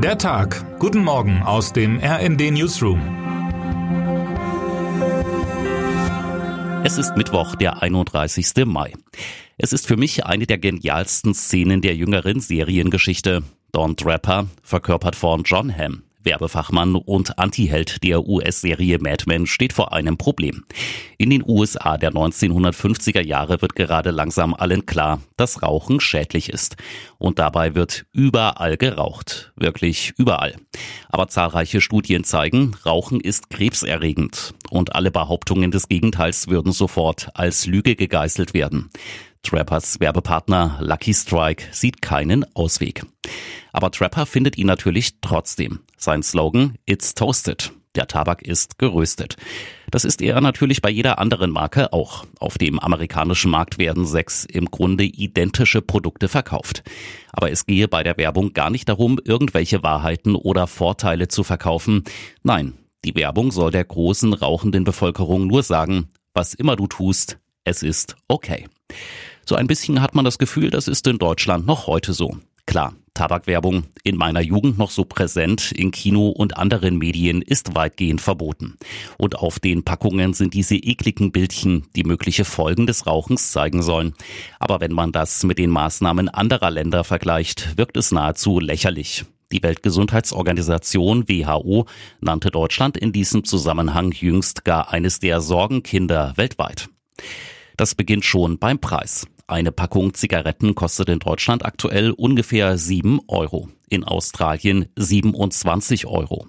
Der Tag. Guten Morgen aus dem RND Newsroom. Es ist Mittwoch, der 31. Mai. Es ist für mich eine der genialsten Szenen der jüngeren Seriengeschichte. Don Draper, verkörpert von John Hamm, Werbefachmann und Antiheld der US-Serie Mad Men steht vor einem Problem. In den USA der 1950er Jahre wird gerade langsam allen klar, dass Rauchen schädlich ist. Und dabei wird überall geraucht. Wirklich überall. Aber zahlreiche Studien zeigen, Rauchen ist krebserregend. Und alle Behauptungen des Gegenteils würden sofort als Lüge gegeißelt werden. Trappers Werbepartner Lucky Strike sieht keinen Ausweg. Aber Trapper findet ihn natürlich trotzdem. Sein Slogan It's Toasted. Der Tabak ist geröstet. Das ist er natürlich bei jeder anderen Marke auch. Auf dem amerikanischen Markt werden sechs im Grunde identische Produkte verkauft. Aber es gehe bei der Werbung gar nicht darum, irgendwelche Wahrheiten oder Vorteile zu verkaufen. Nein, die Werbung soll der großen rauchenden Bevölkerung nur sagen, was immer du tust, es ist okay. So ein bisschen hat man das Gefühl, das ist in Deutschland noch heute so. Klar, Tabakwerbung, in meiner Jugend noch so präsent, in Kino und anderen Medien, ist weitgehend verboten. Und auf den Packungen sind diese ekligen Bildchen, die mögliche Folgen des Rauchens zeigen sollen. Aber wenn man das mit den Maßnahmen anderer Länder vergleicht, wirkt es nahezu lächerlich. Die Weltgesundheitsorganisation WHO nannte Deutschland in diesem Zusammenhang jüngst gar eines der Sorgenkinder weltweit. Das beginnt schon beim Preis. Eine Packung Zigaretten kostet in Deutschland aktuell ungefähr 7 Euro, in Australien 27 Euro.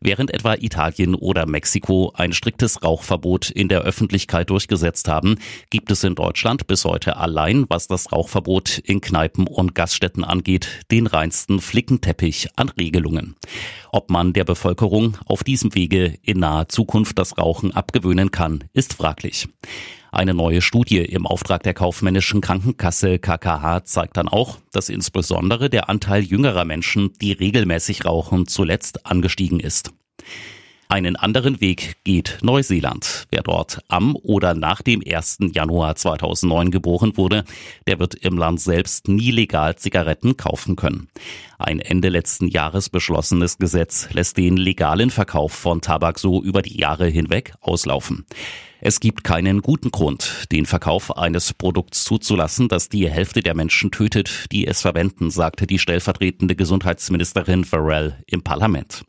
Während etwa Italien oder Mexiko ein striktes Rauchverbot in der Öffentlichkeit durchgesetzt haben, gibt es in Deutschland bis heute allein, was das Rauchverbot in Kneipen und Gaststätten angeht, den reinsten Flickenteppich an Regelungen. Ob man der Bevölkerung auf diesem Wege in naher Zukunft das Rauchen abgewöhnen kann, ist fraglich. Eine neue Studie im Auftrag der kaufmännischen Krankenkasse KKH zeigt dann auch, dass insbesondere der Anteil jüngerer Menschen, die regelmäßig rauchen, zuletzt angestiegen ist. Einen anderen Weg geht Neuseeland. Wer dort am oder nach dem 1. Januar 2009 geboren wurde, der wird im Land selbst nie legal Zigaretten kaufen können. Ein Ende letzten Jahres beschlossenes Gesetz lässt den legalen Verkauf von Tabak so über die Jahre hinweg auslaufen. Es gibt keinen guten Grund, den Verkauf eines Produkts zuzulassen, das die Hälfte der Menschen tötet, die es verwenden, sagte die stellvertretende Gesundheitsministerin Farrell im Parlament.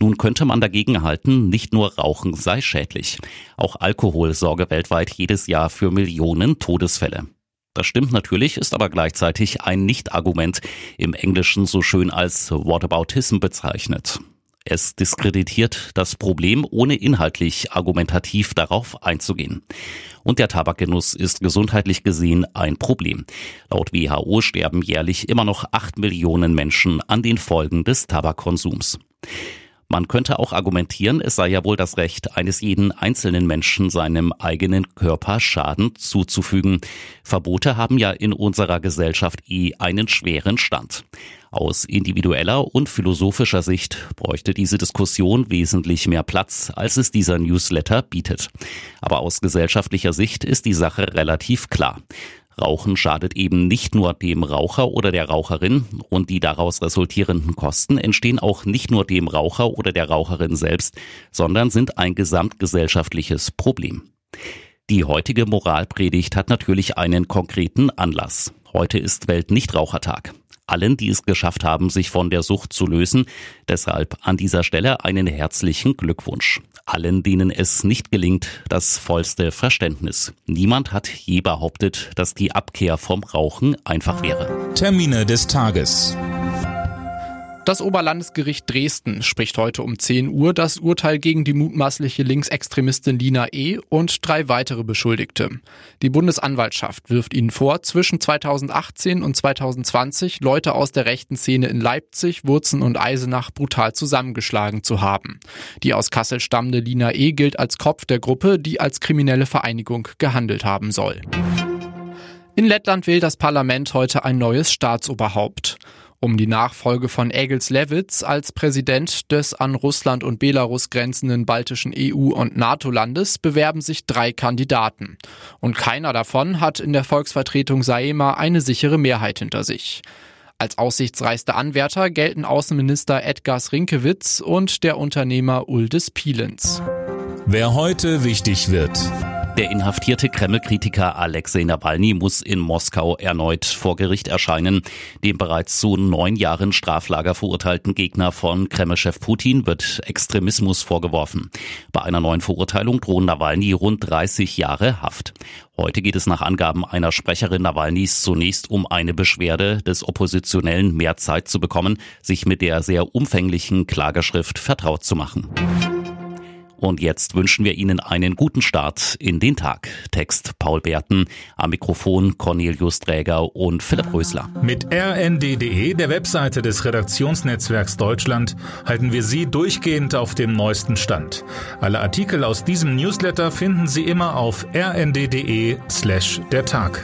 Nun könnte man dagegen halten, nicht nur Rauchen sei schädlich. Auch Alkohol sorge weltweit jedes Jahr für Millionen Todesfälle. Das stimmt natürlich, ist aber gleichzeitig ein Nicht-Argument, im Englischen so schön als Whataboutism bezeichnet. Es diskreditiert das Problem, ohne inhaltlich argumentativ darauf einzugehen. Und der Tabakgenuss ist gesundheitlich gesehen ein Problem. Laut WHO sterben jährlich immer noch acht Millionen Menschen an den Folgen des Tabakkonsums. Man könnte auch argumentieren, es sei ja wohl das Recht eines jeden einzelnen Menschen, seinem eigenen Körper Schaden zuzufügen. Verbote haben ja in unserer Gesellschaft eh einen schweren Stand. Aus individueller und philosophischer Sicht bräuchte diese Diskussion wesentlich mehr Platz, als es dieser Newsletter bietet. Aber aus gesellschaftlicher Sicht ist die Sache relativ klar. Rauchen schadet eben nicht nur dem Raucher oder der Raucherin und die daraus resultierenden Kosten entstehen auch nicht nur dem Raucher oder der Raucherin selbst, sondern sind ein gesamtgesellschaftliches Problem. Die heutige Moralpredigt hat natürlich einen konkreten Anlass. Heute ist Weltnichtrauchertag allen, die es geschafft haben, sich von der Sucht zu lösen. Deshalb an dieser Stelle einen herzlichen Glückwunsch. Allen, denen es nicht gelingt, das vollste Verständnis. Niemand hat je behauptet, dass die Abkehr vom Rauchen einfach wäre. Termine des Tages. Das Oberlandesgericht Dresden spricht heute um 10 Uhr das Urteil gegen die mutmaßliche Linksextremistin Lina E. und drei weitere Beschuldigte. Die Bundesanwaltschaft wirft ihnen vor, zwischen 2018 und 2020 Leute aus der rechten Szene in Leipzig, Wurzen und Eisenach brutal zusammengeschlagen zu haben. Die aus Kassel stammende Lina E. gilt als Kopf der Gruppe, die als kriminelle Vereinigung gehandelt haben soll. In Lettland wählt das Parlament heute ein neues Staatsoberhaupt um die Nachfolge von Egils Levits als Präsident des an Russland und Belarus grenzenden baltischen EU- und NATO-Landes bewerben sich drei Kandidaten. Und keiner davon hat in der Volksvertretung Saema eine sichere Mehrheit hinter sich. Als aussichtsreichste Anwärter gelten Außenminister Edgars Rinkewitz und der Unternehmer Uldis Pielens. Wer heute wichtig wird. Der inhaftierte Kreml-Kritiker Alexei Nawalny muss in Moskau erneut vor Gericht erscheinen. Dem bereits zu neun Jahren Straflager verurteilten Gegner von Kreml-Chef Putin wird Extremismus vorgeworfen. Bei einer neuen Verurteilung drohen Nawalny rund 30 Jahre Haft. Heute geht es nach Angaben einer Sprecherin Nawalnys zunächst um eine Beschwerde des Oppositionellen mehr Zeit zu bekommen, sich mit der sehr umfänglichen Klageschrift vertraut zu machen. Und jetzt wünschen wir Ihnen einen guten Start in den Tag. Text Paul Berten, am Mikrofon Cornelius Träger und Philipp Rösler. Mit rnd.de, der Webseite des Redaktionsnetzwerks Deutschland, halten wir Sie durchgehend auf dem neuesten Stand. Alle Artikel aus diesem Newsletter finden Sie immer auf rnd.de slash der Tag.